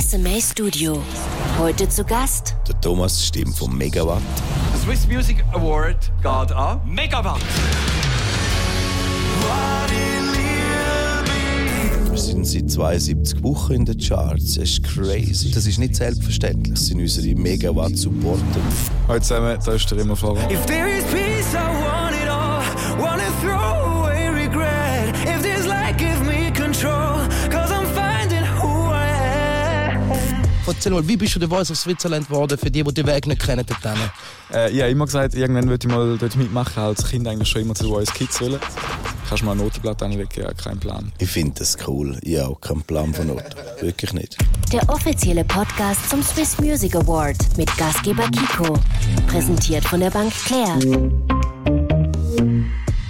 SMA Studio. Heute zu Gast Der Thomas Stimm vom Megawatt. Swiss Music Award geht an Megawatt. Wir sind seit 72 Wochen in den Charts. Das ist crazy. Das ist nicht selbstverständlich. Das sind unsere Megawatt-Supporter. Hallo zusammen, da ist der Remo. If there is peace, I want it all. Wanna throw away Erzähl mal, wie bist du der Voice of Switzerland geworden, für die, die den Weg nicht kennen? Dort? Äh, ich habe immer gesagt, irgendwann würde ich mal dort mitmachen. Als Kind eigentlich schon immer zu Voice Kids wollen. Kannst du mal ein Notenblatt anlegen? Ja, kein Plan. Ich finde das cool. Ich habe auch keinen Plan von Noten. Wirklich nicht. der offizielle Podcast zum Swiss Music Award mit Gastgeber Kiko. Präsentiert von der Bank Claire.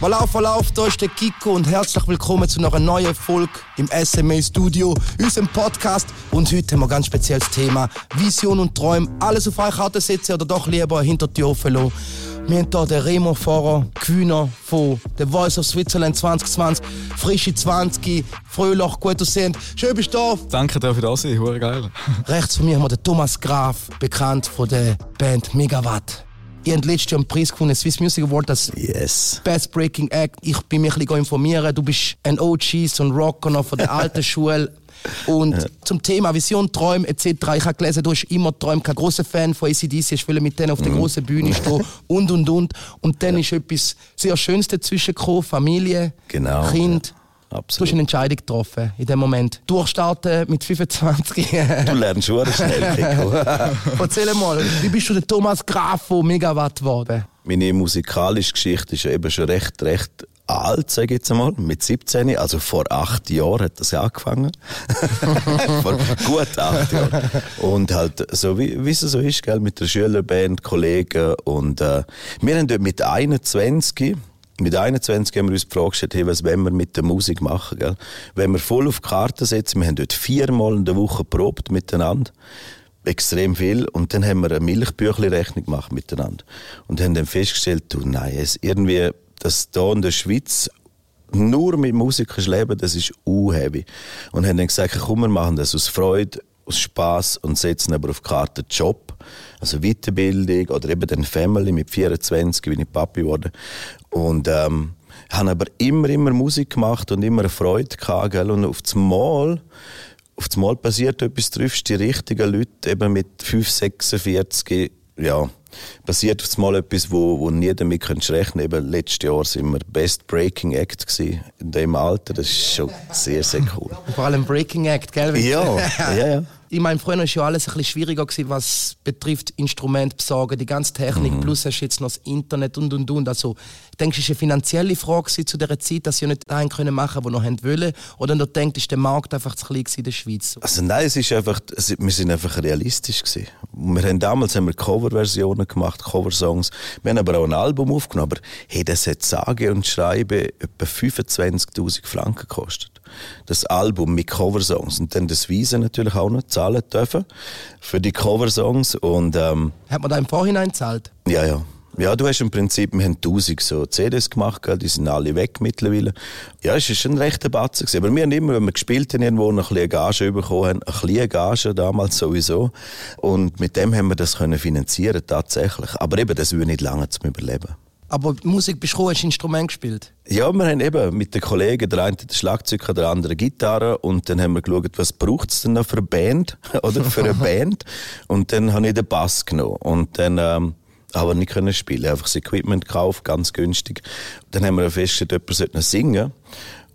Verlauf, Verlauf, da ist der Kiko und herzlich willkommen zu einer neuen Folge im SMA Studio, unserem Podcast. Und heute haben wir ein ganz spezielles Thema: Vision und Träume. Alles auf eine Karte setzen oder doch lieber hinter die Tür lassen. Wir haben hier den Remo Fahrer, Gewinner von The Voice of Switzerland 2020, frische 20, fröhlich, gut aussehend. Schön bist du da. Danke dir für das, hure geil. Rechts von mir haben wir den Thomas Graf, bekannt von der Band Megawatt. Ihr habt letztes Jahr einen Preis gewonnen, Swiss Music Award, als Yes. Best Breaking Act. Ich bin mich ein bisschen informieren. Du bist ein OG, so ein Rocker noch von der alten Schule. Und zum Thema Vision, Träume etc. Ich habe gelesen, du hast immer geträumt, kein großer Fan von ACDC, ich will mit denen auf der großen Bühne stehen und und und. Und dann ist etwas sehr Schönes dazwischen gekommen, Familie, Genau, Kind. Ja. Du hast Absolut. eine Entscheidung getroffen in dem Moment. Durchstarten mit 25. Du lernst schon schnell. Erzähl mal, wie bist du der Thomas Graf von Megawatt geworden? Meine musikalische Geschichte ist eben schon recht, recht alt, sage ich jetzt einmal, mit 17, also vor acht Jahren hat das ja angefangen. vor gut acht Jahren. Und halt, so wie, wie es so ist, gell, mit der Schülerband, Kollegen und äh, wir haben dort mit 21 mit 21 haben wir uns die Frage gestellt, hey, was wollen wir mit der Musik machen? Gell? Wenn wir voll auf die Karte setzen, wir haben dort viermal in der Woche probt miteinander extrem viel. Und dann haben wir eine Milchbüchli-Rechnung gemacht miteinander. Und haben dann festgestellt, du, nein, es irgendwie, das hier in der Schweiz nur mit Musik kannst leben, das ist unheavy. Und haben dann gesagt, komm, wir machen das aus Freude, aus Spaß und setzen aber auf die Karte Job, also Weiterbildung oder eben dann Family mit 24, bin ich Papi geworden. Und ähm, haben aber immer, immer Musik gemacht und immer eine Freude gehabt, gell? Und auf das Mal auf das Mal passiert etwas, triffst die richtigen Leute, eben mit 5, 46, ja, passiert auf das Mal etwas, wo, wo nie damit könntest rechnen. Eben letztes Jahr sind wir Best Breaking Act gewesen, in dem Alter, das ist schon sehr, sehr cool. Vor allem Breaking Act, gell? Ja, ja, ja. Ich meine, früher war ja alles ein bisschen schwieriger, gewesen, was betrifft Instrument besorgen, die ganze Technik, plus hast du jetzt noch das Internet und und und. Also, denke, es war eine finanzielle Frage zu dieser Zeit, dass sie nicht einen können machen können, die noch haben wollen. Oder du denkst, ist der Markt einfach zu klein in der Schweiz. Also nein, es ist einfach, es- wir sind einfach realistisch gewesen. Wir haben damals haben wir Coverversionen gemacht, Coversongs. Wir haben aber auch ein Album aufgenommen. Aber hey, das hat sage und schreibe etwa 25.000 Franken gekostet. Das Album mit Coversongs und dann das Wiese natürlich auch noch zahlen dürfen für die Coversongs und ähm, Hat man da im Vorhinein gezahlt? ja, ja. Ja, du hast im Prinzip, wir haben 1000 so CDs gemacht, die sind alle weg mittlerweile. Ja, es ist schon ein rechter Batzen gewesen. Aber wir haben immer, wenn wir gespielt haben, irgendwo noch ein bisschen Gage bekommen haben, ein bisschen Gage damals sowieso. Und mit dem haben wir das können finanzieren, tatsächlich. Aber eben, das würde nicht lange zum Überleben. Aber Musik bist du hast Instrument gespielt? Ja, wir haben eben mit den Kollegen, der eine hat Schlagzeug, der andere Gitarre und dann haben wir geschaut, was braucht es denn noch für eine Band oder für eine Band und dann habe ich den Bass genommen und dann ähm, aber nicht können spielen, einfach das Equipment gekauft, ganz günstig. Dann haben wir festgestellt, jemand sollte noch singen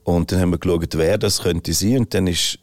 und dann haben wir geschaut, wer das könnte sein und dann ist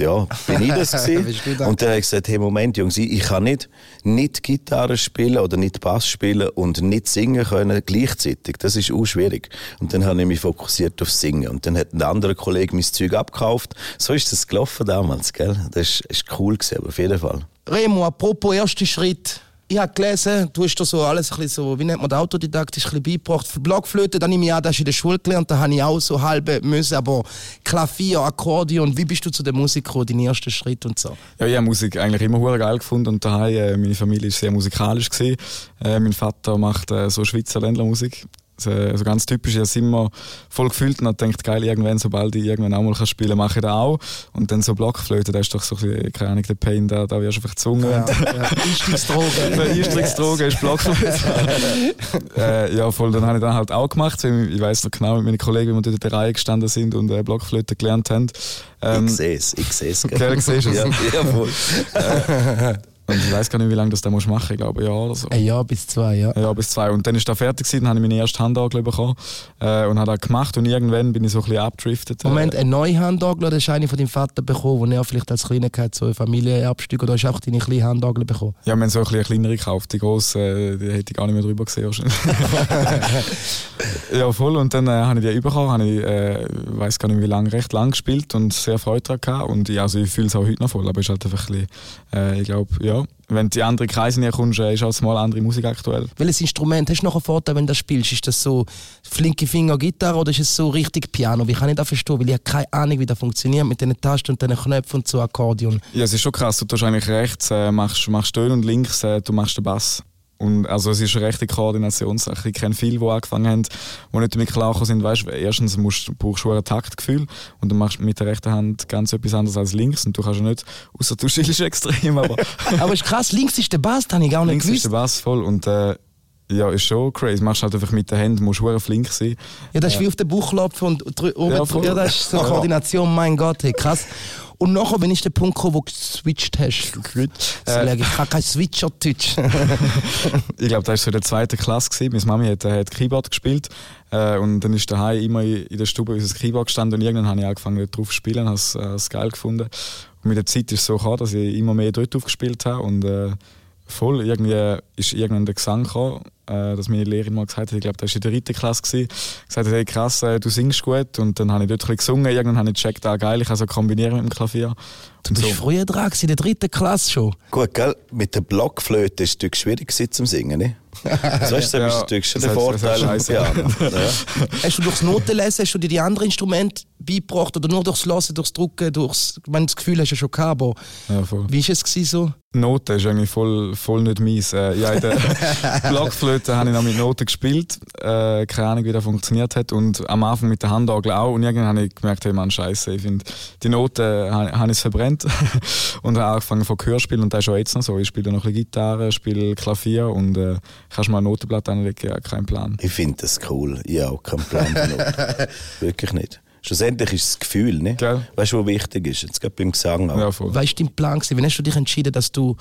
ja, bin ich das gewesen. Und dann habe ich gesagt, hey, Moment, Jungs, ich kann nicht, nicht Gitarre spielen oder nicht Bass spielen und nicht singen können gleichzeitig. Das ist auch schwierig. Und dann habe ich mich fokussiert auf Singen. Und dann hat ein anderer Kollege mein Zeug abgekauft. So ist das gelaufen damals, gell? Das ist, ist cool gewesen, aber auf jeden Fall. Remo, apropos erster Schritt. Ich habe gelesen, du hast da so alles ein bisschen so, wie nennt man das, autodidaktisch ein bisschen beigebracht. Für Blockflöte, dann nehme ich an, das hast in der Schule gelernt, da habe ich auch so halbe müssen, aber Klavier, Akkordeon, wie bist du zu der Musik gekommen, dein erster Schritt und so? Ja, ich habe Musik eigentlich immer hure geil gefunden und daheim, äh, meine Familie ist sehr musikalisch gewesen. Äh, mein Vater macht äh, so Schweizer Ländlermusik. So, also ganz typisch, ich habe immer voll gefühlt und habe gedacht, geil, irgendwann, sobald ich irgendwann auch mal kann spielen kann, mache ich das auch. Und dann so Blockflöte, das ist doch so ein bisschen, keine Ahnung, der Pain, da, da wirst du einfach gezwungen. Ja, ja. Einstiegsdroge. Einstiegsdroge ist Blockflöte. äh, ja, voll, dann habe ich dann halt auch gemacht. Ich weiß noch genau mit meinen Kollegen, wie wir dort in der Reihe gestanden sind und äh, Blockflöte gelernt haben. Ähm, ich sehe es, ich sehe es. Gell, siehst du es? Ja, ja, voll. Und ich weiß gar nicht, wie lange das musst du machen, ich glaube, ein Jahr oder so. Ein Jahr bis zwei, ja. Ja, bis zwei. Und dann ist da fertig gewesen, dann habe ich meine erste Handangel bekommen äh, und habe das gemacht und irgendwann bin ich so ein bisschen abgedriftet. Moment, Äh, eine neue Handagel, das ist eine von deinem Vater bekommen, die er vielleicht als Kleiner hatte, so ein Familienabstück, oder hast du auch deine kleine Handagel bekommen? ja, wir haben so ein bisschen eine kleinere gekauft. Die grosse, äh, die hätte ich gar nicht mehr drüber gesehen. ja, voll. Und dann äh, habe ich die bekommen, habe ich, äh, weiß gar nicht wie lange, recht lang gespielt und sehr Freude daran gehabt. Und ja, also ich fühle es auch heute noch voll, aber es ist halt einfach ein bisschen, äh, ich glaube, ja, wenn du in andere Kreise näher kommst, äh, ist auch mal andere Musik aktuell. Welches Instrument hast du noch einen Vorteil, wenn du das spielst? Ist das so flinke Finger Gitarre oder ist es so richtig Piano? Wie kann ich das verstehen? Weil ich habe keine Ahnung, wie das funktioniert mit den Tasten und den Knöpfen und so Akkordeon. Ja, es ist schon krass. Du tust eigentlich rechts, äh, machst, machst Töne und links, äh, du machst den Bass. Und also es ist eine rechte Koordinationssache. Ich kenne viele, die angefangen haben, die nicht damit klargekommen sind. Weißt, erstens musst, brauchst du ein Taktgefühl und du machst mit der rechten Hand ganz etwas anderes als links und du kannst ja nicht, außer du schillst extrem, aber Aber ist krass, links ist der Bass, das habe ich gar nicht links ist gewusst. der Bass voll und äh, ja, ist schon crazy. Machst halt einfach mit den Händen, musst du flink sein. Ja, das ist wie auf den Bauch klopfen und oben Ja, ja, das ist so Koordination, mein Gott, hey, krass. Und nachher, wenn ist der Punkt gekommen, wo du geswitcht hast? Äh. ich habe kein Switcher-Touch. Ich glaube, das war so in der zweiten Klasse. Gewesen. Meine Mami hat, äh, hat Keyboard gespielt äh, und dann ist daheim immer in der Stube unser Keyboard gestanden und irgendwann habe ich angefangen drauf zu spielen, habe es äh, es geil gefunden. Und mit der Zeit ist es so gekommen, dass ich immer mehr dort aufgespielt habe und äh, voll irgendwie ist irgendwann der Gesang gekommen, äh, dass meine Lehrerin mal gesagt hat, ich glaube, das war in der dritten Klasse, gewesen, gesagt hat, hey krass, äh, du singst gut und dann habe ich dort ein bisschen gesungen, irgendwann habe ich gecheckt, ah geil, ich kann so kombinieren mit dem Klavier. Du bist früher dran, gewesen, in der dritten Klasse schon. Gut, gell? Mit der Blockflöte ist es schwierig gewesen zum Singen, ne? So ist Ja, das natürlich schon das der Vorteil. Ja. Hast du durchs Notenlesen, hast du dir die anderen Instrumente beigebracht oder nur durchs Hören, durchs Drucken, durchs, ich meine, das Gefühl hast du ja schon gehabt, aber Ja, voll. wie war es gewesen so? Noten ist eigentlich voll, voll nicht meins. Äh, ja, in der Blockflöte habe ich noch mit Noten gespielt. Äh, keine Ahnung, wie das funktioniert hat. Und am Anfang mit der Handagel auch. Und irgendwann habe ich gemerkt, hey Mann, scheiße, ich finde, die Noten habe habe ich verbrennt. und habe angefangen von Gehörspielen. Und das ist auch jetzt noch so. Ich spiele noch ein bisschen Gitarre, spiele Klavier und äh, kannst du mal ein Notenblatt anlegen? Ja, kein Plan. Ich finde das cool. Ich habe auch keinen Plan. Wirklich nicht. Schlussendlich ist es das Gefühl, ne? Gell? Weißt du, was wichtig ist? Jetzt gerade beim Gesang auch. Ja, voll. Was war dein Plan? Gewesen? Wann hast du dich entschieden, dass du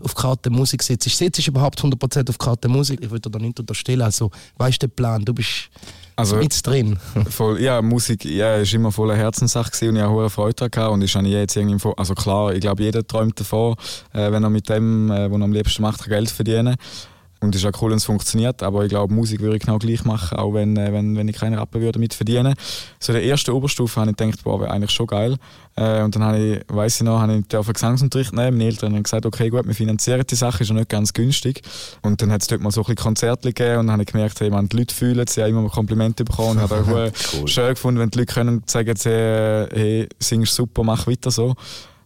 auf Karte Musik setzt? Setzt du überhaupt 100% auf Karte Musik? Ich würde dir da nicht unterstellen. Also, weißt du den Plan? Du bist Also- mit drin. Voll, ja, Musik ja, ist immer voll eine Herzenssache gewesen und ich habe hohe Freude daran gehabt und ist eigentlich jetzt irgendwie, also klar, ich glaube, jeder träumt davon, äh, wenn er mit dem, äh, was er am liebsten macht, Geld verdienen. Und es ist auch cool, wenn es funktioniert, aber ich glaube, Musik würde ich genau gleich machen, auch wenn, äh, wenn, wenn ich keine Rappen würde damit verdienen. So der erste Oberstufe habe ich gedacht, boah, wäre eigentlich schon geil. Äh, und dann habe ich, weiss ich noch, habe ich dürfen Gesangsunterricht nehmen. Meine Eltern haben gesagt, okay, gut, wir finanzieren die Sache, ist ja nicht ganz günstig. Und dann hat es dort mal so ein bisschen Konzerte gegeben und dann habe ich gemerkt, hey, man, die Leute fühlen es, ich habe immer mal Komplimente bekommen und habe auch Cool. schön gefunden, wenn die Leute können sagen, sie, äh, hey, singst super, mach weiter so.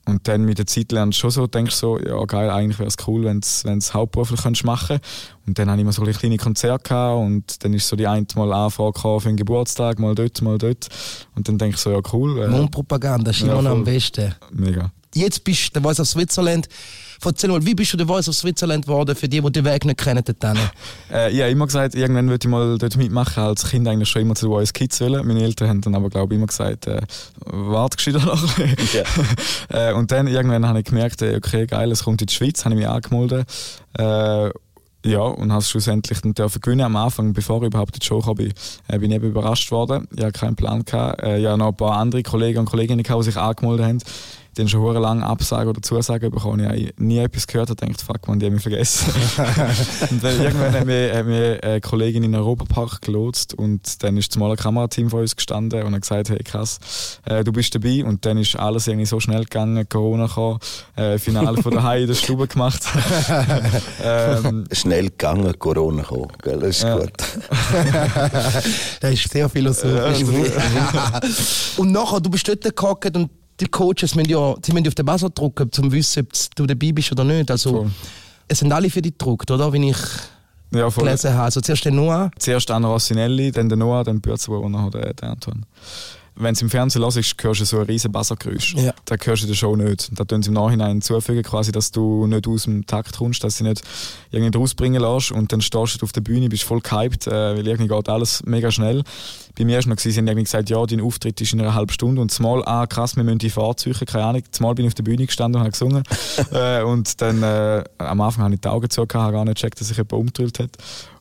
Und dann mit der Zeit lernst du schon so, denkst so, ja geil, eigentlich wäre es cool, wenn du es hauptberuflich könntest machen Und dann hatte ich immer so ein kleine Konzerte gehabt und dann ist so die eine Mal Anfrage für einen Geburtstag, mal dort, mal dort. Und dann denke ich so, ja cool, äh, Mundpropaganda ist Ja, immer noch am besten. mega. Jetzt bist du der Voice of Switzerland. Erzähl mal, wie bist du der Voice of Switzerland geworden, für die, die den Weg nicht kennen? Dort Äh, ich habe immer gesagt, irgendwann würde ich mal dort mitmachen. Als Kind eigentlich schon immer zu uns Kids wollen. Meine Eltern haben dann aber, glaube ich, immer gesagt, äh, warte gescheiter noch ein bisschen. äh, Und dann irgendwann habe ich gemerkt, äh, okay, geil, es kommt in die Schweiz, habe ich mich angemeldet. Äh, ja, und habe es schlussendlich dann dürfen gewinnen am Anfang, bevor ich überhaupt in die Show kam, bin, äh, bin ich eben überrascht worden. Ich hatte keinen Plan. Gehabt. Äh, ich hatte noch ein paar andere Kollegen und Kolleginnen, gehabt, die sich angemeldet haben. Die haben schon hure lange Absagen oder Zusagen bekommen. Ich habe nie etwas gehört und dachte, fuck man, die haben mich vergessen. und dann irgendwann hat mir, hat mir eine Kollegin in den Europapark gelotst und dann ist zumal ein Kamerateam von uns gestanden und hat gesagt, hey krass, äh, du bist dabei. Und dann ist alles irgendwie so schnell gegangen, Corona kam, äh, Finale von daheim in der Stube gemacht. ähm, Schnell gegangen, Corona kam. Gell? Das ist Ja. gut. Das ist sehr philosophisch. und nachher, du bist dort gehockt und die Coaches müssen ja, sie müssen auf den Buzzer drücken, um zu wissen, ob du dabei bist oder nicht. Also, Voll. es sind alle für dich gedruckt, oder? Wenn ich Ja, voll. gelesen habe. Also zuerst den Noah. Zuerst Anna Rossinelli, dann der Noah, dann Bürzwo und nachher der, der Anton. Wenn du im Fernsehen hörst, hörst du so ein riesen Bassgeräusch. Ja. Das hörst du in der Show nicht. Da tun sie im Nachhinein zufügen, quasi, dass du nicht aus dem Takt kommst, dass sie nicht irgendwie rausbringen lässt und dann stehst du auf der Bühne, bist voll gehypt, äh, weil irgendwie geht alles mega schnell. Bei mir war noch, gewesen, sie haben irgendwie gesagt, ja, dein Auftritt ist in einer halben Stunde und zumal, ah krass, wir müssen die Fahrzeuge, keine Ahnung, zumal bin ich auf der Bühne gestanden und habe gesungen äh, und dann äh, am Anfang habe ich die Augen zu, habe gar nicht gecheckt, dass sich jemand umgedrillt hat.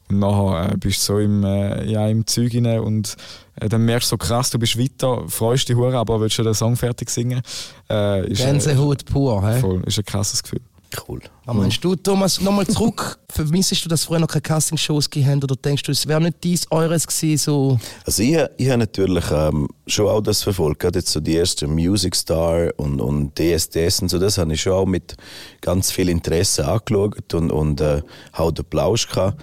Und nachher äh, bist du so im, äh, ja, im Zeug rein und äh, dann merkst du so krass, du bist weiter, freust dich hure, aber willst schon den Song fertig singen. Äh, ist, Gänsehaut pur. Äh, He? voll, ist ein krasses Gefühl. Cool. Was meinst du, Thomas, nochmal zurück? Vermissest du, dass früher noch keine Castingshows gegeben oder denkst du, es wäre nicht dies eures gewesen? So? Also ich, ich habe natürlich ähm, schon auch das verfolgt, gerade jetzt so die ersten Music Star und, und DSDS und so, das habe ich schon auch mit ganz viel Interesse angeschaut und, und äh, auch den Applaus gehabt.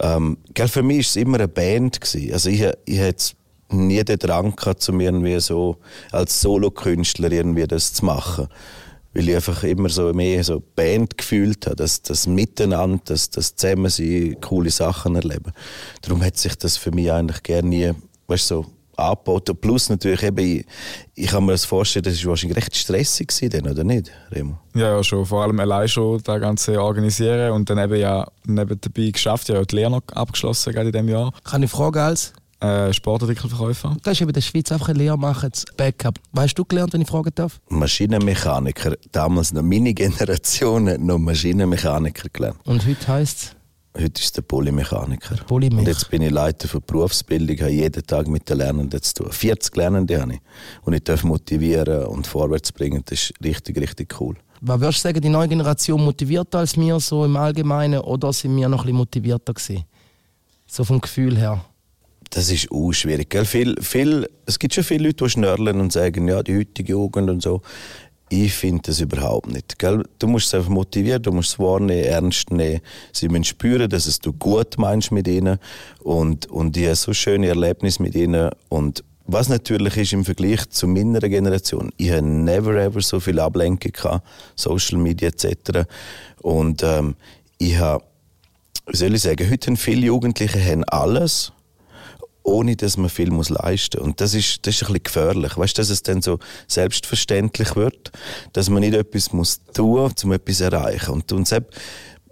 Ähm, gell, für mich war es immer eine Band. Gewesen. Also ich, ich jetzt nie den Drang gehabt, um irgendwie so als Solokünstler irgendwie das zu machen. Weil ich einfach immer so mehr so Band gefühlt habe, das, das Miteinander, das, das Zusammensein, coole Sachen erleben. Darum hat sich das für mich eigentlich gerne nie, weißt so angeboten. Plus natürlich eben, ich, ich kann mir das vorstellen, das war wahrscheinlich recht stressig gewesen, dann, oder nicht, Remo? Ja, ja, schon. Vor allem allein schon das Ganze organisieren und dann eben ja neben dabei geschafft, ja, die Lehre noch abgeschlossen gerade in diesem Jahr. Kann ich fragen, als? Äh, Sportartikelverkäufer. Du hast eben in der Schweiz einfach eine Lehre machen, das Backup. Weißt du gelernt, wenn ich fragen darf? Maschinenmechaniker, damals noch meine Generation hat noch Maschinenmechaniker gelernt. Und heute heisst es Heute ist der Polymechaniker. Polymech. Und jetzt bin ich Leiter für Berufsbildung, habe jeden Tag mit den Lernenden zu tun. 40 Lernende habe ich. Und ich darf motivieren und vorwärts bringen. Das ist richtig, richtig cool. Was würdest du sagen, die neue Generation motivierter als wir so im Allgemeinen oder sind wir noch ein bisschen motivierter gewesen? So vom Gefühl her. Das ist auch schwierig. Gell? Viel, viel, es gibt schon viele Leute, die schnörlen und sagen, ja, die heutige Jugend und so. Ich finde das überhaupt nicht. Gell? Du musst es einfach motivieren, du musst es wahrnehmen, ernst nehmen. Sie müssen spüren, dass es du gut meinst mit ihnen. Und, und ich habe so schöne Erlebnisse mit ihnen. Und was natürlich ist im Vergleich zu meiner Generation, ich habe never ever so viel Ablenkung gehabt, Social Media etc. Und ähm, ich habe, wie soll ich sagen, heute haben viele Jugendliche haben alles ohne dass man viel muss leisten muss. Und das ist, das ist ein bisschen gefährlich. Weißt du, dass es dann so selbstverständlich wird, dass man nicht etwas muss tun muss, um etwas zu erreichen. Und, und selbst,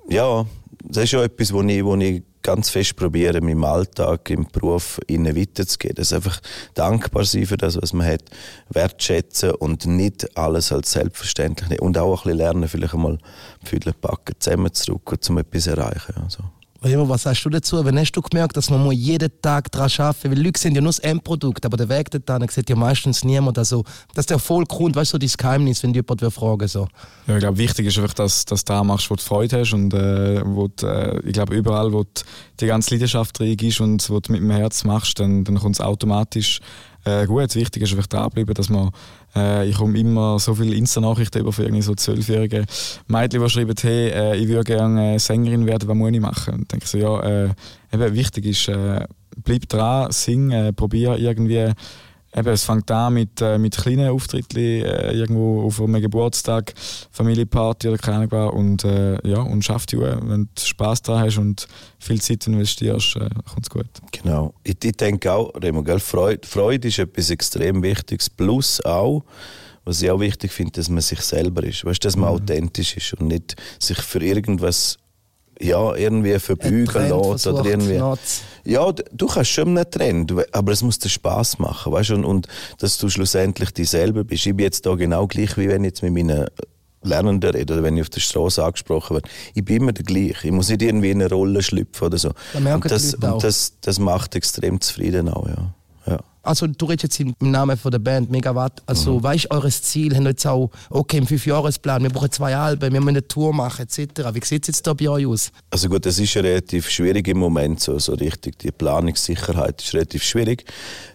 ja, das ist schon etwas, wo ich, wo ich ganz fest probiere, in meinem Alltag, im Beruf ihnen weiterzugeben. Das einfach dankbar sein für das, was man hat, wertschätzen und nicht alles als selbstverständlich nehmen. Und auch ein bisschen lernen, vielleicht einmal Pfüdle packen, zusammenzurücken, um etwas zu erreichen. Also. Was sagst du dazu? Wann hast du gemerkt, dass man muss jeden Tag daran arbeiten Weil Leute sind ja nur das Endprodukt, aber der Weg dorthin sieht ja meistens niemand. Also, dass der Erfolg kommt, weißt du, so dein Geheimnis, wenn jemand will fragen so. Ja, ich glaube, wichtig ist einfach, dass, dass du da machst, wo du Freude hast und äh, wo du, äh, ich glaube, überall, wo du die ganze Leidenschaft drin ist und wo du mit dem Herz machst, dann, dann kommt es automatisch äh, gut. Wichtig ist einfach dranbleiben, dass man äh, ich komme immer so viele Insta-Nachrichten über für irgendwie so zwölfjährige Mädchen, die schreiben, hey, äh, ich würde gerne Sängerin werden, was muss ich machen? Und denke so, ja, äh, eben wichtig ist, äh, bleib dran, sing, äh, probier irgendwie Eben, es fängt an mit, äh, mit kleinen Auftritten äh, irgendwo auf einem Geburtstag, Familienparty oder keine Ahnung was. Und, äh, ja, und schaff die Uhr. Wenn du Spass daran hast und viel Zeit investierst, äh, kommt es gut. Genau. Ich, ich denke auch, Remo, gell, Freude, Freude ist etwas extrem Wichtiges. Plus auch, was ich auch wichtig finde, dass man sich selber ist. Weißt, dass man authentisch ist und nicht sich für irgendwas ja, irgendwie verbeugen lässt. Oder irgendwie. Ja, du kannst schon einen Trend, aber es muss dir Spass machen, weißt du, und, und dass du schlussendlich dich selber bist. Ich bin jetzt da genau gleich, wie wenn ich jetzt mit meinen Lernenden rede oder wenn ich auf der Straße angesprochen werde. Ich bin immer der gleiche. Ich muss nicht irgendwie in eine Rolle schlüpfen oder so. Merken und das, und das, das macht extrem zufrieden auch, ja. Ja. Also, du redest jetzt im Namen von der Band Megawatt. Also, weißt du, eures Ziel? Haben jetzt auch, okay, im Fünfjahresplan, wir brauchen zwei Alben, wir müssen eine Tour machen, etc. Wie sieht es jetzt da bei euch aus? Also gut, das ist ja relativ schwierig im Moment, so, so richtig. Die Planungssicherheit ist relativ schwierig.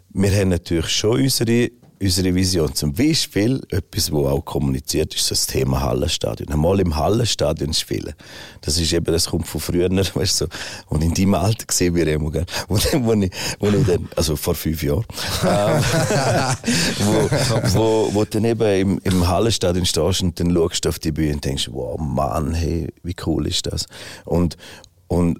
Wir haben natürlich schon unsere, unsere Vision. Zum Beispiel, etwas, wo auch kommuniziert ist, das Thema Hallenstadion. Einmal im Hallenstadion spielen. Das ist eben, das kommt von früher, weißt du, und in deinem Alter gesehen wir immer, gell? Wo, wo, wo ich dann, also vor fünf Jahren, ähm, wo, wo, wo dann eben im, im Hallenstadion stehst und dann schaust du auf die Bühne und denkst, wow, Mann, hey, wie cool ist das? Und, und,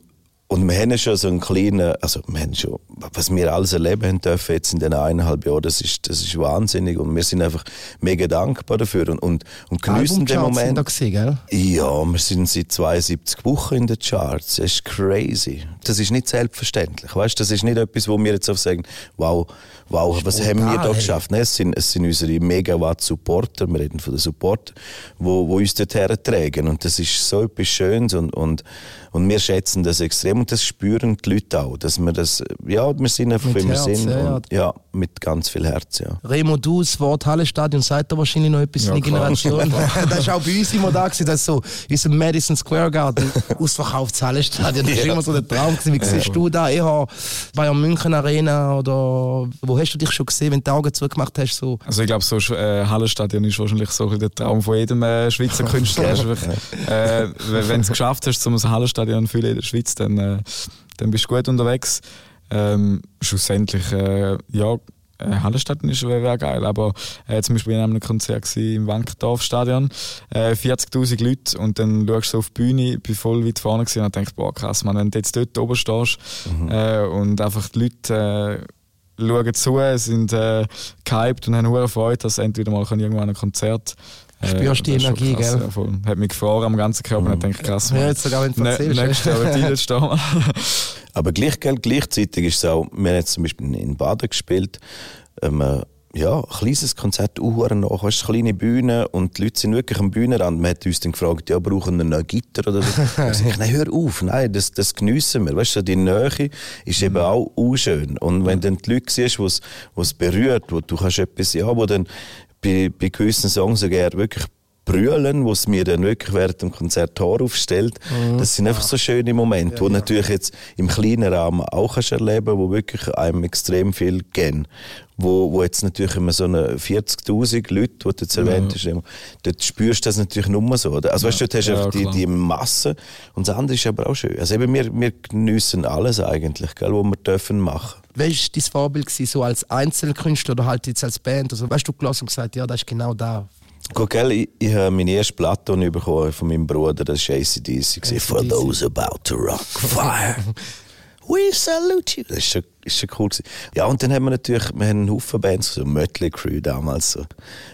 Und wir haben schon so einen kleinen, also wir haben schon, was wir alles erleben haben dürfen jetzt in den eineinhalb Jahren, das ist, das ist wahnsinnig und wir sind einfach mega dankbar dafür und, und, und geniessen den Albumcharts sind Moment. da gewesen, gell? Ja, wir sind seit 72 Wochen in den Charts. Das ist crazy. Das ist nicht selbstverständlich. Weißt, das ist nicht etwas, wo wir jetzt auf sagen, wow, wow, was haben wir da hey. geschafft? Nein, es sind, es sind unsere Megawatt-Supporter, wir reden von den Supportern, wo, wo uns dort hertragen. Und das ist so etwas Schönes und, und, und wir schätzen das extrem und das spüren die Leute auch, dass wir das, ja, wir sind einfach, Mit wie wir Herz, sind. ja. Und, ja, mit ganz viel Herz, ja. Remo, du, das Wort Hallenstadion sagt da wahrscheinlich noch etwas Ja, in der. Generation. das war auch bei uns immer da, gewesen, dass so, unser Madison Square Garden, ausverkauftes Hallenstadion. Das war immer so der Traum. Gewesen. Wie siehst du da eher bei der München Arena oder wo hast du dich schon gesehen, wenn du die Augen zugemacht hast? So? Also ich glaube, so äh, Hallenstadion ist wahrscheinlich so ein bisschen der Traum von jedem äh, Schweizer Künstler. Ist einfach, äh, wenn du es geschafft hast, um ein Hallenstadion zu füllen in der Schweiz, dann, äh, dann bist du gut unterwegs. Ähm, schlussendlich, äh, ja, äh, Hallenstadion ist wäre wär geil, aber äh, zum Beispiel in einem Konzert im Wankdorfstadion, äh, 40'000 Leute und dann schaust du auf die Bühne, ich bin voll weit vorne gewesen und denkst, boah krass, man, wenn du jetzt dort oben stehst äh, und einfach die Leute äh, schauen zu, sind äh, gehypt und haben hohe Freude, dass sie entweder mal irgendwann ein Konzert Spürst du die Energie, krass, gell? Ja, voll. Hat mich gefroren am ganzen Körper und ich denke, krass, Ja, man. jetzt sogar, wenn du Ne- erzählst, Nächstes Jahr wird ich stehen. Mann. Aber gleich, gell, gleichzeitig ist es auch, wir haben jetzt zum Beispiel in Baden gespielt, ähm, äh, ja, ein kleines Konzert, nach, weißt, du, kleine Bühne und die Leute sind wirklich am Bühnenrand. Man hat uns dann gefragt, ja, brauchen wir noch Gitter oder so? Ich sage, nein, hör auf, nein, das, das geniessen wir. Weißt du, die Nähe ist eben auch unschön. Und wenn dann die Leute siehst, was, was berührt, wo du kannst etwas, ja, wo dann bei, bei gewissen Songs sogar wirklich brüllen, wo es mir dann wirklich während dem Konzert Tor aufstellt. Das sind einfach so schöne Momente, wo natürlich jetzt im kleinen Rahmen auch kannst erleben, wo wirklich einem extrem viel gehen. Wo, wo jetzt natürlich immer so eine 40.000 Leute, die du jetzt erwähnt hast, dort spürst du das natürlich nur so. Oder? Also weißt du, dort hast du Ja, einfach die, die Masse und das andere ist aber auch schön. Also eben, wir, wir geniessen alles eigentlich, gell, was wir dürfen machen. Wer war dein Vorbild gewesen, so als Einzelkünstler oder halt jetzt als Band? Also, weißt du, gelassen und gesagt, ja, das ist genau da. Guck, gell, ich, ich habe meine erste Platte bekommen von meinem Bruder, das war ACDC. For those about to rock fire. We salute you. Das ist schon, ist schon cool. Gewesen. Ja, und dann haben wir natürlich, wir haben einen Haufen Bands, so Mötley Crew damals, so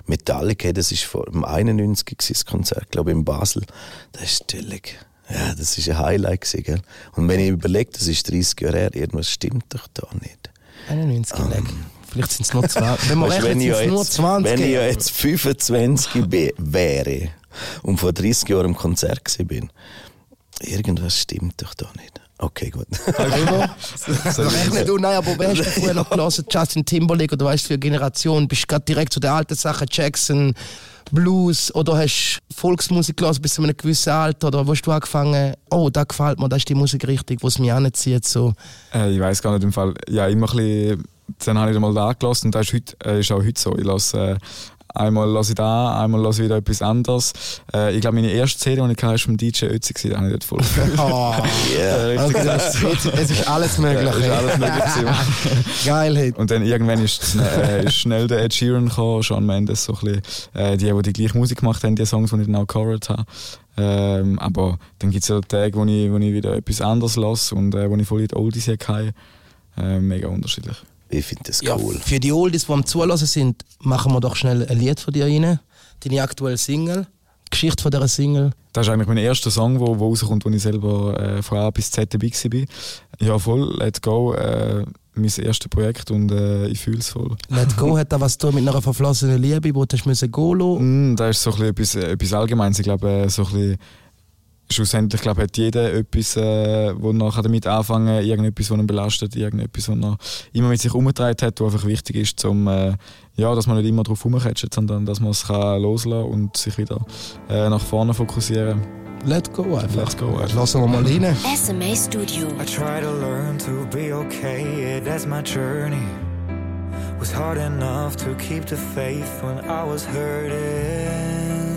Metallica, das ist vor dem 91 gewesen, das Konzert, glaube ich, in Basel. Das ist natürlich, ja, das ist ein Highlight gewesen, gell. Und wenn ich überlege, das ist 30 Jahre her, irgendwas stimmt doch da nicht. 91 um. Vielleicht sind es nur 20. Wenn Weißt ich es nur jetzt, 20. wenn ich ja jetzt 25 be- wäre und vor 30 Jahren im Konzert bin, irgendwas stimmt doch da nicht. Okay, gut. Rechne du, nein, aber wer hast du früher noch gelassen? Justin Timberlake oder weißt du, für eine Generation? Bist du gerade direkt zu den alten Sachen, Jackson, Blues oder hast du Volksmusik gelassen bis zu einem gewissen Alter oder wo hast du angefangen, oh, da gefällt mir, das ist die Musik richtig, was mich anzieht, so. Äh, ich weiß gar nicht im Fall. Ja, immer ein bisschen. Dann habe ich mal da gelassen und das ist, heute, äh, ist auch heute so. Ich lasse, äh, einmal lasse ich da, einmal lasse ich wieder etwas anderes. Äh, ich glaube, meine erste CD, die ich hatte, war vom DJ Ötzi, da habe ich dort voll Oh, Yeah. okay, das, es ist alles möglich. Ja, ist alles möglich. Geil, hey. Und dann irgendwann ist, äh, ist schnell der Ed Sheeran gekommen, Shawn Mendes, so ein bisschen, äh, die, die die gleiche Musik gemacht haben, die Songs, die ich dann auch gecovert habe. Ähm, aber dann gibt es ja Tage, wo ich, wo ich wieder etwas anderes lasse und äh, wo ich voll in die Oldies gehe. Äh, mega unterschiedlich. Ich finde das Ja, cool. für die Oldies, die am Zulassen sind, machen wir doch schnell ein Lied von dir rein. Deine aktuelle Single, die Geschichte von dieser Single. Das ist eigentlich mein erster Song, wo, wo rauskommt, wo ich selber äh, von A bis Z dabei war. Ja, voll, Let's Go, äh, mein erstes Projekt und äh, ich fühle es voll. Let Go hat da was zu tun mit einer verflossenen Liebe, wo du gehen lassen. Mm, das ist so ein bisschen etwas, äh, etwas Allgemeines. Ich glaube, äh, so ein bisschen, schlussendlich glaube, hat jeder etwas, äh, wo er damit anfangen kann, irgendetwas, was ihn belastet, irgendetwas, was er immer mit sich umgetragen hat, was einfach wichtig ist, zum, äh, ja, dass man nicht immer darauf rumkatschelt, sondern dass man es kann loslassen und sich wieder äh, nach vorne fokussieren Let Go einfach. Let's go, einfach. Lassen wir mal rein. SMA Studio. I try to learn to be okay, yeah, that's my journey. Was hard enough to keep the faith when I was hurting.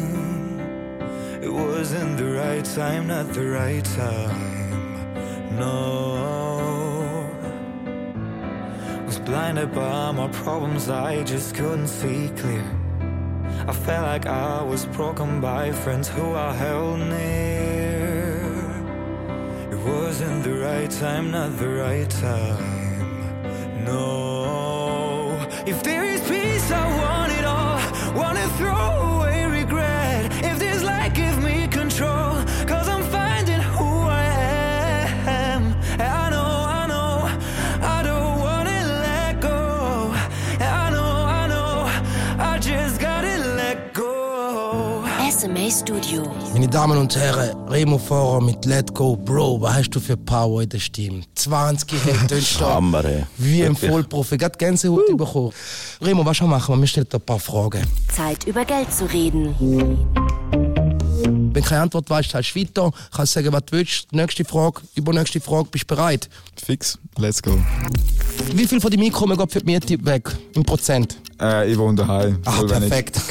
It wasn't the right time, not the right time. No. Was blinded by my problems, I just couldn't see clear. I felt like I was broken by friends who I held near. It wasn't the right time, not the right time. No. If Studio. Meine Damen und Herren, Remo Fahrer mit Let Go Bro, was hast du für Power in der Stimme? 20 Hektar. Wie ein. Vollprofi. Gerade Gänsehaut bekommen. Remo, was machen wir? Wir stellen dir ein paar Fragen. Zeit über Geld zu reden. Wenn du keine Antwort weißt, hast du weiter. Kannst sagen, was du willst. Nächste Frage, übernächste Frage, bist du bereit? Fix, let's go. Wie viel von deinem Einkommen geht für die Miete weg? Im Prozent? Äh, ich wohne daheim. Ah, wenig. perfekt.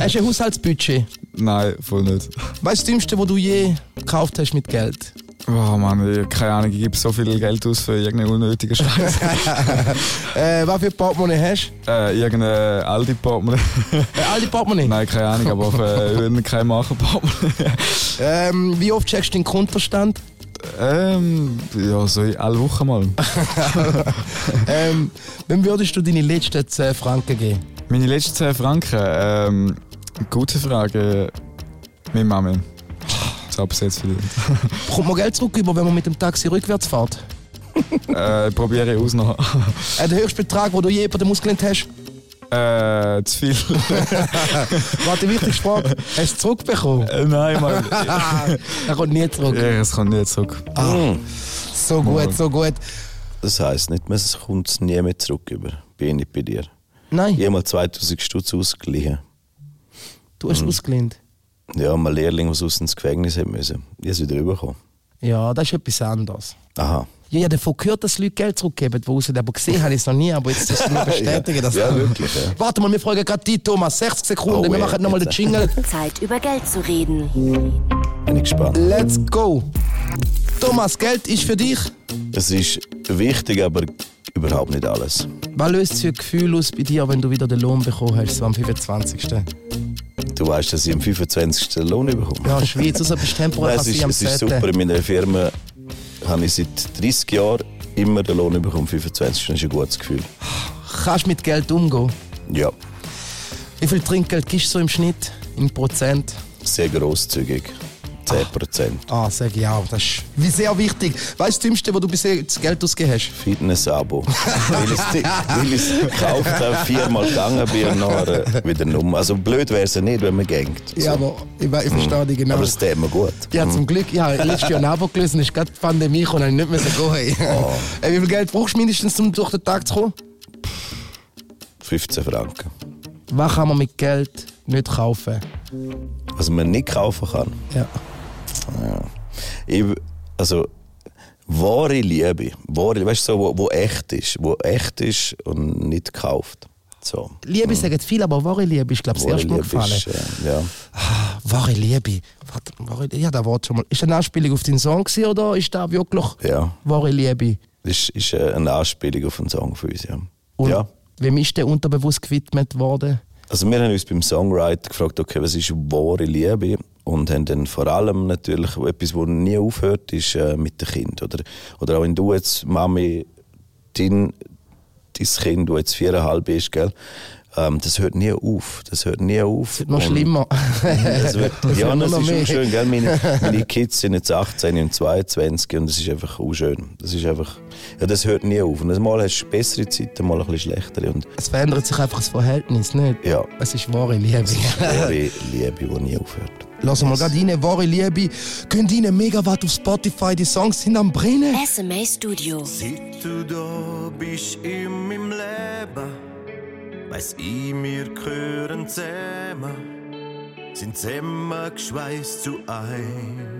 hast du ein Haushaltsbudget? Nein, voll nicht. Was ist das Dümmste, was du je gekauft hast mit Geld? Oh Mann, ich, keine Ahnung, ich gebe so viel Geld aus für irgendeinen unnötigen Scheiß. Äh, was für Portemonnaie hast äh, irgendeine alte Portemonnaie. du? Äh, alte Portemonnaie? Nein, keine Ahnung, aber für irgendeine kein Markenportemonnaie. Ähm, wie oft checkst du den Kontostand? ähm, ja, so alle Wochen mal. ähm, wem würdest du deine letzten 10 Franken geben? Meine letzten 10 Franken, ähm, gute Frage. Meine Mami. Das jetzt verdient. Bekommt man Geld zurück, über, wenn man mit dem Taxi rückwärts fährt? äh, probiere ich aus noch. Äh, der höchste Betrag, den du je bei den Muskeln hast? äh, zu viel. Warte, die wichtigste Frage. Hast du es zurückbekommen? äh, nein, Mann. er kommt nie zurück. ja, es kommt nicht zurück. So gut, so gut. Das heisst nicht, man kommt nie mehr zurück über. Bin ich bei dir. Nein, Ich habe mal 2000 Stutz ausgeliehen. Du hast ausgelehnt. Ja, mal Lehrling, was aus ins Gefängnis haben müssen. Ich es wieder bekommen. Ja, das ist etwas anderes. Aha. Ja, ich habe davon gehört, dass Leute Geld zurückgeben, die raus, aber gesehen habe ich es noch nie, aber jetzt ist es mir bestätigen. dass Ja, wirklich, ja. Warte mal, wir fragen gerade die, Thomas, 60 Sekunden, Oh, wir ja, machen nochmal den. Jingle. Zeit über Geld zu reden. Bin ich gespannt. Let's go. Thomas, Geld ist für dich. Es ist wichtig, aber überhaupt nicht alles. Was löst es für ein Gefühl aus bei dir, wenn du wieder den Lohn bekommen hast, so am 25. Du weißt, dass ich am 25. Lohn bekomme. Ja, Schweiz, also bist du temporär es, ist, es ist 10. super. In meiner Firma habe ich seit 30 Jahren immer den Lohn bekommen. 25. Das ist ein gutes Gefühl. Kannst du mit Geld umgehen? Ja, Wie viel Trinkgeld gibst du so im Schnitt? In Prozent? sehr grosszügig. 10 Prozent. Ah, sag ich auch. Das ist wie sehr wichtig. Weißt du, das Dümmste, wo du bisher das Geld ausgegeben hast? Fitness-Abo. weil ich es gekauft habe, viermal gegangen bin und nachher wieder um. Also blöd wäre es ja nicht, wenn man gängt. Ja, aber ich, ich verstehe dich genau. Aber es tut mir gut. ja, zum Glück, ja, letztes Jahr ein Abo gelöst, ist gerade die Pandemie gekommen, ich nicht mehr so gehen. Oh. Äh, Wie viel Geld brauchst du mindestens, um durch den Tag zu kommen? 15 Franken. Was kann man mit Geld nicht kaufen? Was man nicht kaufen kann. Ja. Ich, also, wahre Liebe, wahre, weißt du, so, wo, wo echt ist, wo echt ist und nicht gekauft. So. Liebe sagen viele, aber wahre Liebe ist, glaube ich, das erste Mal gefallen. ist, äh, ja. Ah, wahre Liebe. Warte, wahre, ja, da Wort schon mal. Ist das eine Anspielung auf deinen Song gewesen, oder ist da wirklich Ja. wahre Liebe? Das ist, ist äh, eine Anspielung auf einen Song von uns, ja. Und ja. wem ist der unterbewusst gewidmet worden? Also wir haben uns beim Songwriter gefragt, okay, was ist wahre Liebe? Und haben dann vor allem natürlich etwas, das nie aufhört, ist äh, mit dem Kind. Oder, oder auch wenn du jetzt, Mami, dein, dein Kind, du jetzt viereinhalb bist, gell? Ähm, das hört nie auf. Das hört nie auf. Wird noch schlimmer. Das wird, Das ja, das ist mehr. auch schön, gell? Meine, meine Kids sind jetzt 18 und 22 und das ist einfach auch schön. Das ist einfach, ja, das hört nie auf. Und mal hast du bessere Zeiten, mal ein bisschen schlechtere. Und Es verändert sich einfach das Verhältnis, nicht? ja, Es ist wahre Liebe. wahre Liebe, die nie aufhört. Lass mal gerade rein, wahre Liebe. Könnt rein, Megawatt auf Spotify, die Songs sind am Brennen. SMA Studio. Seit du da bist in meinem Leben, weiss ich, wir gehören zusammen, sind zusammen geschweißt zu ein.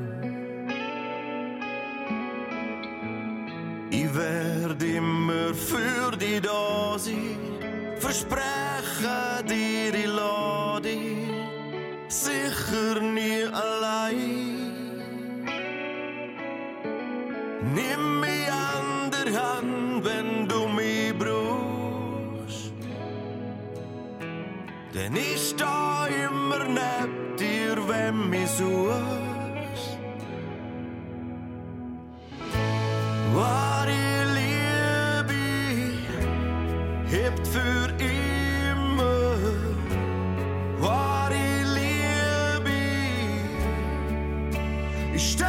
Ich werde immer für dich da sein, verspreche dir, ich lade sicher nie allein. Nimm mich an der Hand, wenn du Denn ich da immer neben dir, wenn mich suchst. Wahre Liebe hebt für immer. Wahre Liebe ist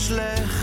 slecht.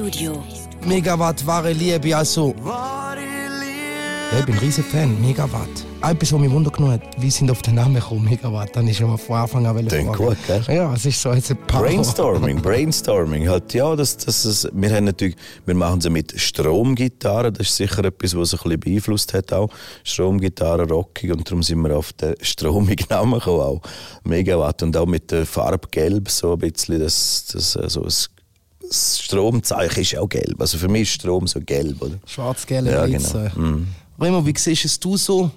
Studio. Megawatt wahre Liebe, also. Ja, ich bin ein riesen Fan, Megawatt. Etwas, was mich wundert hat, wie sind auf den Namen gekommen, Megawatt? Dann ist schon mal von Anfang an Klingt gut, gell? Ja, es ist so jetzt ein Power. Brainstorming, Brainstorming. Halt, ja, das, das ist, wir haben natürlich, wir machen sie mit Stromgitarre. Das ist sicher etwas, was uns ein bisschen beeinflusst hat auch. Stromgitarre, rockig und darum sind wir auf den stromigen Namen gekommen auch. Megawatt und auch mit der Farbe Gelb so ein bisschen, das, das, also das, das Stromzeichen ist auch gelb. Also für mich ist Strom so gelb, oder? Schwarz-gelbe Ja, genau. Mhm. Remo, wie siehst es du so?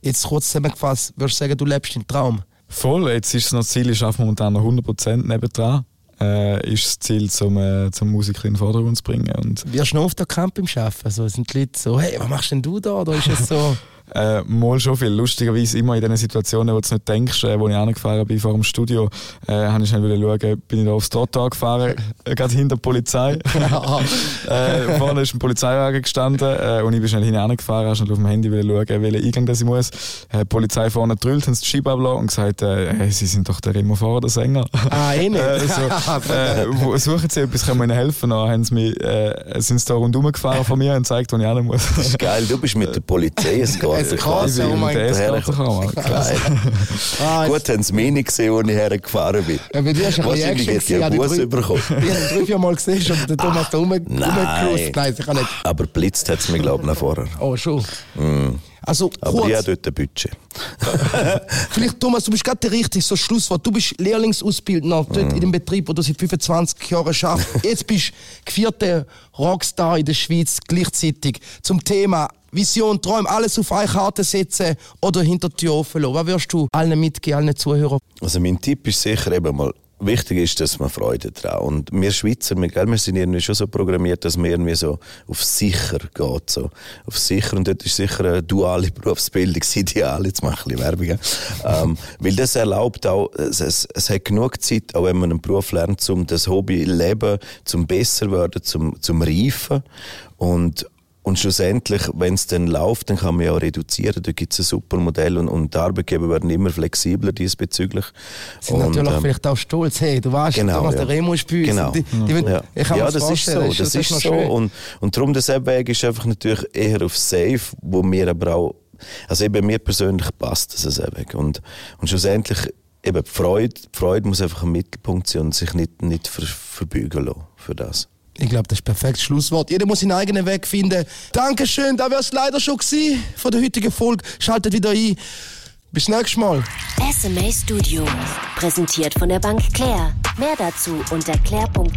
Jetzt kurz zusammengefasst, würdest du sagen, du lebst den Traum? Voll, jetzt ist es noch das Ziel, ich arbeite momentan noch 100% nebendran. Äh, ist das Ziel, zum, äh, zum Musiker in den Vordergrund zu bringen. Und Wirst du noch auf der Camp im Arbeiten? Also sind die Leute so, hey, was machst denn du da? Oder ist es so, Äh, mal schon viel. Lustigerweise immer in den Situationen, wo du es nicht denkst, äh, wo ich angefahren bin vor dem Studio, äh, habe ich schnell schauen, bin ich da aufs Trottoir gefahren, äh, gerade hinter der Polizei. äh, vorne ist ein Polizeiwagen gestanden äh, und ich bin schnell hingefahren, habe schnell auf dem Handy schauen, welchen Eingang das ich muss. Äh, die Polizei vorne drüllt, haben sie die Scheibe abgelassen und gesagt, äh, hey, sie sind doch der Remo Fahrer, der Sänger. ah, eh nicht? Äh, so, äh, suchen Sie etwas, können wir Ihnen helfen? Dann haben sie mich, äh, sind sie da rundherum gefahren von mir und gezeigt, wo ich hin muss. Das ist geil, du bist mit der Polizei Escort. Escort, oh mein Gott. Ah, Gut, haben sie mich nicht gesehen, als ich hergefahren bin. Ja, bei dir ist ein Wahrscheinlich Reaction hätte ich einen Bus bekommen. Ich habe drei, vier Mal gesehen, schon der Thomas da rum, rumgerust. Nein, ich kann nicht. Aber blitzt hat es mir, glaube ich, noch vorher. Oh, schon. Also, Aber kurz, ich habe dort ein Budget. vielleicht Thomas, du bist gerade der richtige so Schlusswort. Du bist Lehrlingsausbildner dort in dem Betrieb, wo du seit 25 Jahren schaffst. Jetzt bist du gevierter Rockstar in der Schweiz gleichzeitig. Zum Thema Vision, Träume, alles auf eine Karte setzen oder hinter die Tür offen lassen. Was wirst du allen mitgeben, allen Zuhörern? Also mein Tipp ist sicher eben mal, wichtig ist, dass man Freude dran Und wir Schweizer, wir, gell, wir sind irgendwie schon so programmiert, dass man irgendwie so auf sicher geht. So. Auf sicher. Und dort ist sicher eine duale Berufsbildung das Ideal. Jetzt mache ich ein bisschen Werbung. ähm, weil das erlaubt auch, es, es, es hat genug Zeit, auch wenn man einen Beruf lernt, um das Hobby leben, zum besser werden, zum, zum reifen. Und, und schlussendlich, wenn es dann läuft, dann kann man ja auch reduzieren. Da gibt es ein super Modell und, und die Arbeitgeber werden immer flexibler diesbezüglich. sind und, natürlich ähm, vielleicht auch stolz. Hey, du weißt, Genau, Thomas, ja. der Remo uns. Genau. Die, die, ja, Ich kann ja mir's das ist so. vorstellen. Das ist so. Und, und darum, der Weg ist einfach natürlich eher auf Safe, wo mir aber auch, also eben mir persönlich passt das Weg. Und, und schlussendlich, eben die Freude, die Freude muss einfach im Mittelpunkt sein und sich nicht, nicht ver, verbeugen lassen für das. Ich glaube, das ist ein perfektes Schlusswort. Jeder muss seinen eigenen Weg finden. Dankeschön, da wäre es leider schon gewesen von der heutigen Folge. Schaltet wieder ein. Bis nächstes Mal. SMA Studio. Präsentiert von der Bank Claire. Mehr dazu unter claire.ch/sma.